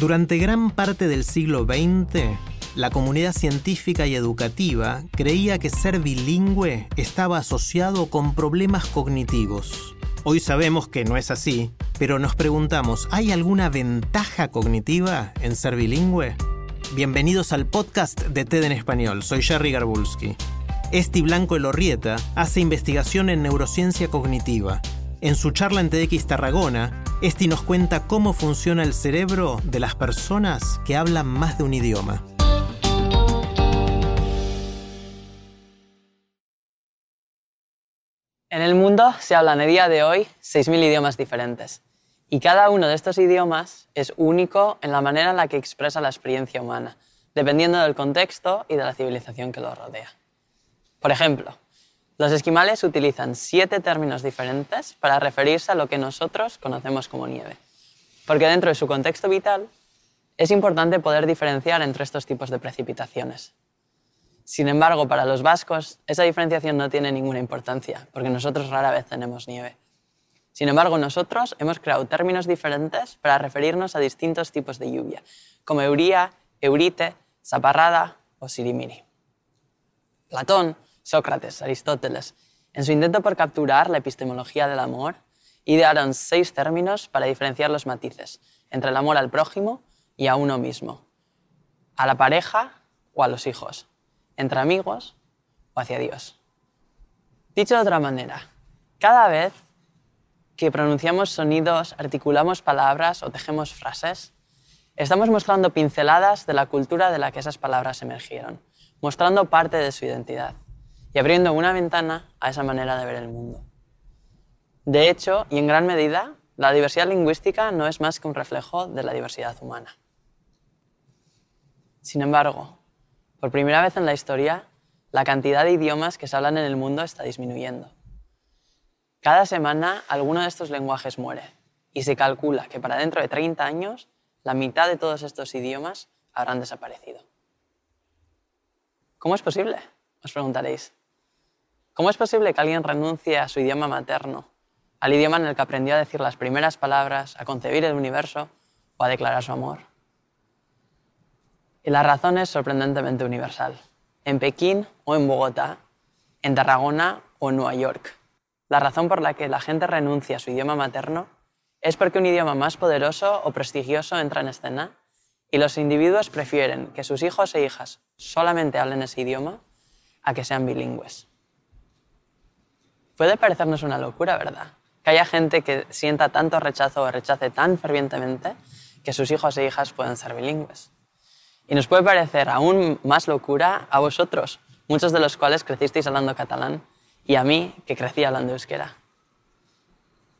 Durante gran parte del siglo XX, la comunidad científica y educativa creía que ser bilingüe estaba asociado con problemas cognitivos. Hoy sabemos que no es así, pero nos preguntamos, ¿hay alguna ventaja cognitiva en ser bilingüe? Bienvenidos al podcast de TED en Español, soy Jerry Garbulski. Esti Blanco Elorrieta hace investigación en neurociencia cognitiva. En su charla en TEDx Tarragona, Esti nos cuenta cómo funciona el cerebro de las personas que hablan más de un idioma. En el mundo se hablan a día de hoy 6.000 idiomas diferentes y cada uno de estos idiomas es único en la manera en la que expresa la experiencia humana, dependiendo del contexto y de la civilización que lo rodea. Por ejemplo, los esquimales utilizan siete términos diferentes para referirse a lo que nosotros conocemos como nieve, porque dentro de su contexto vital es importante poder diferenciar entre estos tipos de precipitaciones, sin embargo, para los vascos esa diferenciación no tiene ninguna importancia, porque nosotros rara vez tenemos nieve. Sin embargo, nosotros hemos creado términos diferentes para referirnos a distintos tipos de lluvia, como euría, eurite, zaparrada o sirimiri. Platón, Sócrates, Aristóteles, en su intento por capturar la epistemología del amor, idearon seis términos para diferenciar los matices entre el amor al prójimo y a uno mismo, a la pareja o a los hijos entre amigos o hacia Dios. Dicho de otra manera, cada vez que pronunciamos sonidos, articulamos palabras o tejemos frases, estamos mostrando pinceladas de la cultura de la que esas palabras emergieron, mostrando parte de su identidad y abriendo una ventana a esa manera de ver el mundo. De hecho, y en gran medida, la diversidad lingüística no es más que un reflejo de la diversidad humana. Sin embargo, por primera vez en la historia, la cantidad de idiomas que se hablan en el mundo está disminuyendo. Cada semana alguno de estos lenguajes muere y se calcula que para dentro de 30 años la mitad de todos estos idiomas habrán desaparecido. ¿Cómo es posible? Os preguntaréis. ¿Cómo es posible que alguien renuncie a su idioma materno, al idioma en el que aprendió a decir las primeras palabras, a concebir el universo o a declarar su amor? Y la razón es sorprendentemente universal. En Pekín o en Bogotá, en Tarragona o en Nueva York. La razón por la que la gente renuncia a su idioma materno es porque un idioma más poderoso o prestigioso entra en escena y los individuos prefieren que sus hijos e hijas solamente hablen ese idioma a que sean bilingües. Puede parecernos una locura, ¿verdad? Que haya gente que sienta tanto rechazo o rechace tan fervientemente que sus hijos e hijas puedan ser bilingües. Y nos puede parecer aún más locura a vosotros, muchos de los cuales crecisteis hablando catalán, y a mí, que crecí hablando euskera.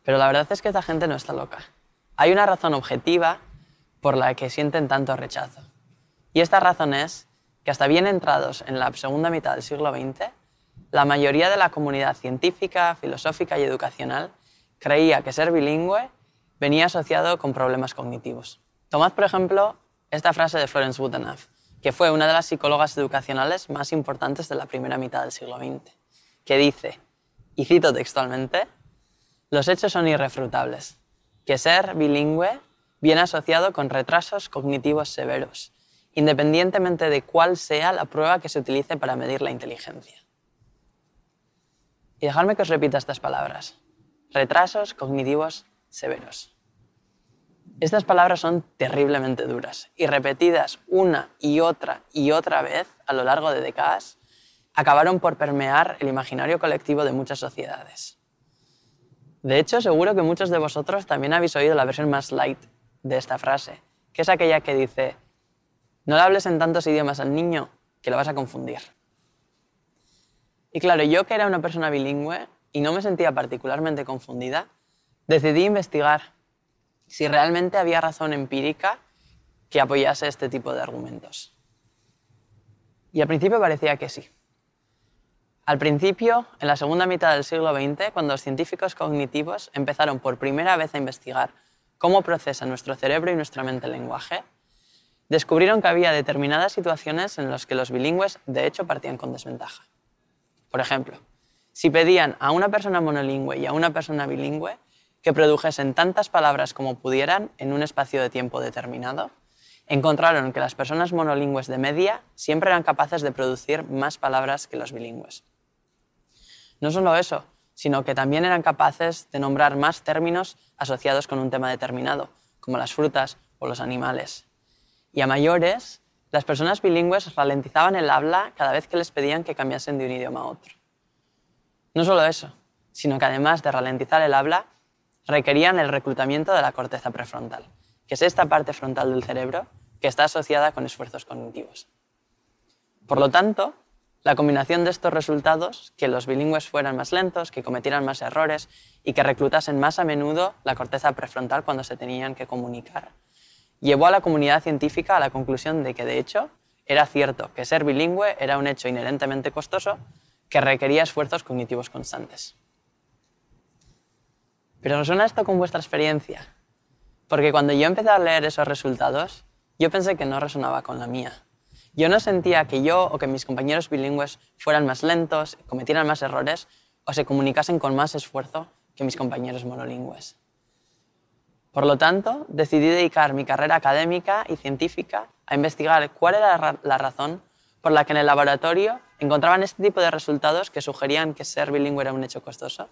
Pero la verdad es que esta gente no está loca. Hay una razón objetiva por la que sienten tanto rechazo. Y esta razón es que hasta bien entrados en la segunda mitad del siglo XX, la mayoría de la comunidad científica, filosófica y educacional creía que ser bilingüe venía asociado con problemas cognitivos. Tomad, por ejemplo, esta frase de Florence Woodenough, que fue una de las psicólogas educacionales más importantes de la primera mitad del siglo XX, que dice, y cito textualmente, los hechos son irrefutables, que ser bilingüe viene asociado con retrasos cognitivos severos, independientemente de cuál sea la prueba que se utilice para medir la inteligencia. Y dejadme que os repita estas palabras. retrasos cognitivos severos. Estas palabras son terriblemente duras y repetidas una y otra y otra vez a lo largo de décadas, acabaron por permear el imaginario colectivo de muchas sociedades. De hecho, seguro que muchos de vosotros también habéis oído la versión más light de esta frase, que es aquella que dice, no le hables en tantos idiomas al niño que lo vas a confundir. Y claro, yo que era una persona bilingüe y no me sentía particularmente confundida, decidí investigar si realmente había razón empírica que apoyase este tipo de argumentos. Y al principio parecía que sí. Al principio, en la segunda mitad del siglo XX, cuando los científicos cognitivos empezaron por primera vez a investigar cómo procesa nuestro cerebro y nuestra mente el lenguaje, descubrieron que había determinadas situaciones en las que los bilingües de hecho partían con desventaja. Por ejemplo, si pedían a una persona monolingüe y a una persona bilingüe que produjesen tantas palabras como pudieran en un espacio de tiempo determinado, encontraron que las personas monolingües de media siempre eran capaces de producir más palabras que los bilingües. No solo eso, sino que también eran capaces de nombrar más términos asociados con un tema determinado, como las frutas o los animales. Y a mayores, las personas bilingües ralentizaban el habla cada vez que les pedían que cambiasen de un idioma a otro. No solo eso, sino que además de ralentizar el habla, requerían el reclutamiento de la corteza prefrontal, que es esta parte frontal del cerebro que está asociada con esfuerzos cognitivos. Por lo tanto, la combinación de estos resultados, que los bilingües fueran más lentos, que cometieran más errores y que reclutasen más a menudo la corteza prefrontal cuando se tenían que comunicar, llevó a la comunidad científica a la conclusión de que, de hecho, era cierto que ser bilingüe era un hecho inherentemente costoso que requería esfuerzos cognitivos constantes. Pero ¿resuena esto con vuestra experiencia? Porque cuando yo empecé a leer esos resultados, yo pensé que no resonaba con la mía. Yo no sentía que yo o que mis compañeros bilingües fueran más lentos, cometieran más errores o se comunicasen con más esfuerzo que mis compañeros monolingües. Por lo tanto, decidí dedicar mi carrera académica y científica a investigar cuál era la razón por la que en el laboratorio encontraban este tipo de resultados que sugerían que ser bilingüe era un hecho costoso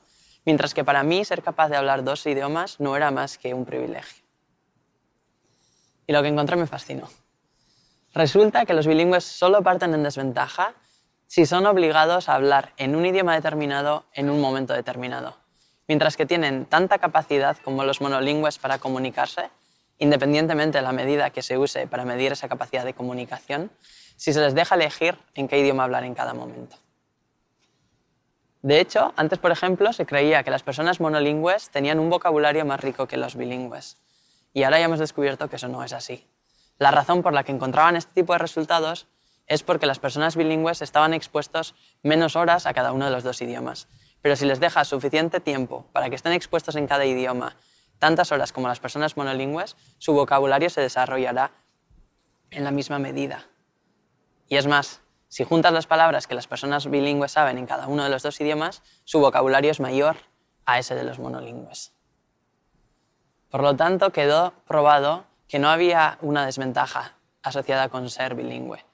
mientras que para mí ser capaz de hablar dos idiomas no era más que un privilegio. Y lo que encontré me fascinó. Resulta que los bilingües solo parten en desventaja si son obligados a hablar en un idioma determinado en un momento determinado, mientras que tienen tanta capacidad como los monolingües para comunicarse, independientemente de la medida que se use para medir esa capacidad de comunicación, si se les deja elegir en qué idioma hablar en cada momento. De hecho, antes, por ejemplo, se creía que las personas monolingües tenían un vocabulario más rico que los bilingües. Y ahora ya hemos descubierto que eso no es así. La razón por la que encontraban este tipo de resultados es porque las personas bilingües estaban expuestos menos horas a cada uno de los dos idiomas. Pero si les dejas suficiente tiempo para que estén expuestos en cada idioma tantas horas como las personas monolingües, su vocabulario se desarrollará en la misma medida. Y es más, si juntas las palabras que las personas bilingües saben en cada uno de los dos idiomas, su vocabulario es mayor a ese de los monolingües. Por lo tanto, quedó probado que no había una desventaja asociada con ser bilingüe.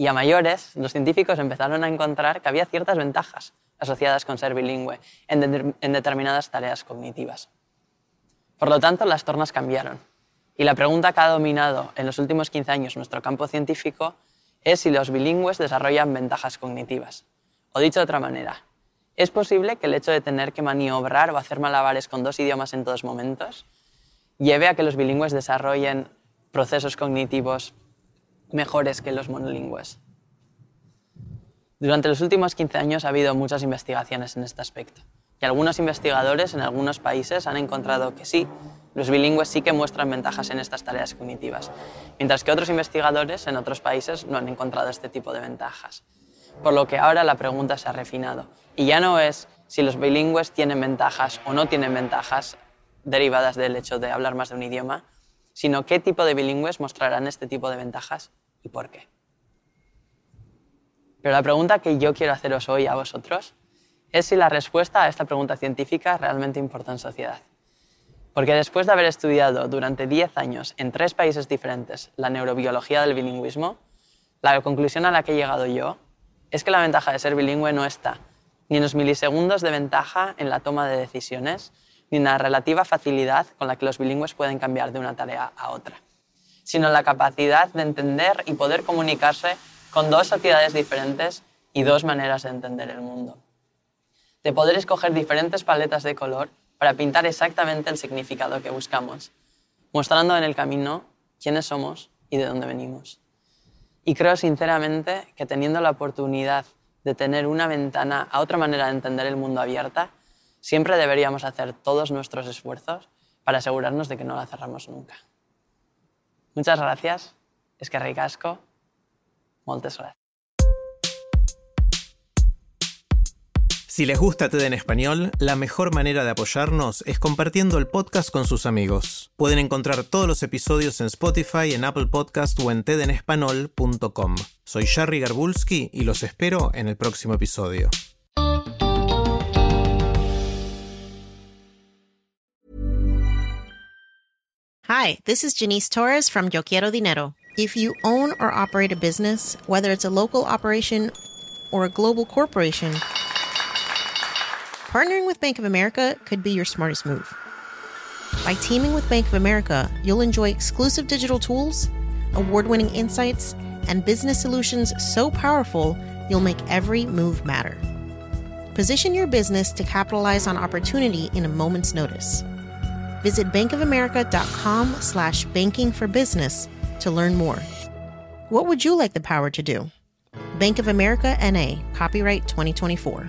Y a mayores, los científicos empezaron a encontrar que había ciertas ventajas asociadas con ser bilingüe en, en determinadas tareas cognitivas. Por lo tanto, las tornas cambiaron. Y la pregunta que ha dominado en los últimos 15 años nuestro campo científico es si los bilingües desarrollan ventajas cognitivas. O dicho de otra manera, ¿es posible que el hecho de tener que maniobrar o hacer malabares con dos idiomas en todos momentos lleve a que los bilingües desarrollen procesos cognitivos mejores que los monolingües? Durante los últimos 15 años ha habido muchas investigaciones en este aspecto y algunos investigadores en algunos países han encontrado que sí, los bilingües sí que muestran ventajas en estas tareas cognitivas, mientras que otros investigadores en otros países no han encontrado este tipo de ventajas. Por lo que ahora la pregunta se ha refinado y ya no es si los bilingües tienen ventajas o no tienen ventajas derivadas del hecho de hablar más de un idioma, sino qué tipo de bilingües mostrarán este tipo de ventajas y por qué. Pero la pregunta que yo quiero haceros hoy a vosotros es si la respuesta a esta pregunta científica realmente importa en sociedad. Porque después de haber estudiado durante 10 años en tres países diferentes la neurobiología del bilingüismo, la conclusión a la que he llegado yo es que la ventaja de ser bilingüe no está ni en los milisegundos de ventaja en la toma de decisiones, ni en la relativa facilidad con la que los bilingües pueden cambiar de una tarea a otra, sino la capacidad de entender y poder comunicarse con dos sociedades diferentes y dos maneras de entender el mundo. De poder escoger diferentes paletas de color para pintar exactamente el significado que buscamos, mostrando en el camino quiénes somos y de dónde venimos. Y creo sinceramente que teniendo la oportunidad de tener una ventana a otra manera de entender el mundo abierta, siempre deberíamos hacer todos nuestros esfuerzos para asegurarnos de que no la cerramos nunca. Muchas gracias. Es que ricasco. Moltes gracias. Si les gusta TED en español, la mejor manera de apoyarnos es compartiendo el podcast con sus amigos. Pueden encontrar todos los episodios en Spotify, en Apple Podcast o en tedenespanol.com. Soy Jerry Garbulski y los espero en el próximo episodio. Hi, this is Janice Torres from Yo Quiero Dinero. If you own or operate a business, whether it's a local operation or a global corporation, partnering with Bank of America could be your smartest move. By teaming with Bank of America, you'll enjoy exclusive digital tools, award winning insights, and business solutions so powerful you'll make every move matter. Position your business to capitalize on opportunity in a moment's notice. Visit bankofamerica.com slash banking for business to learn more. What would you like the power to do? Bank of America NA, copyright 2024.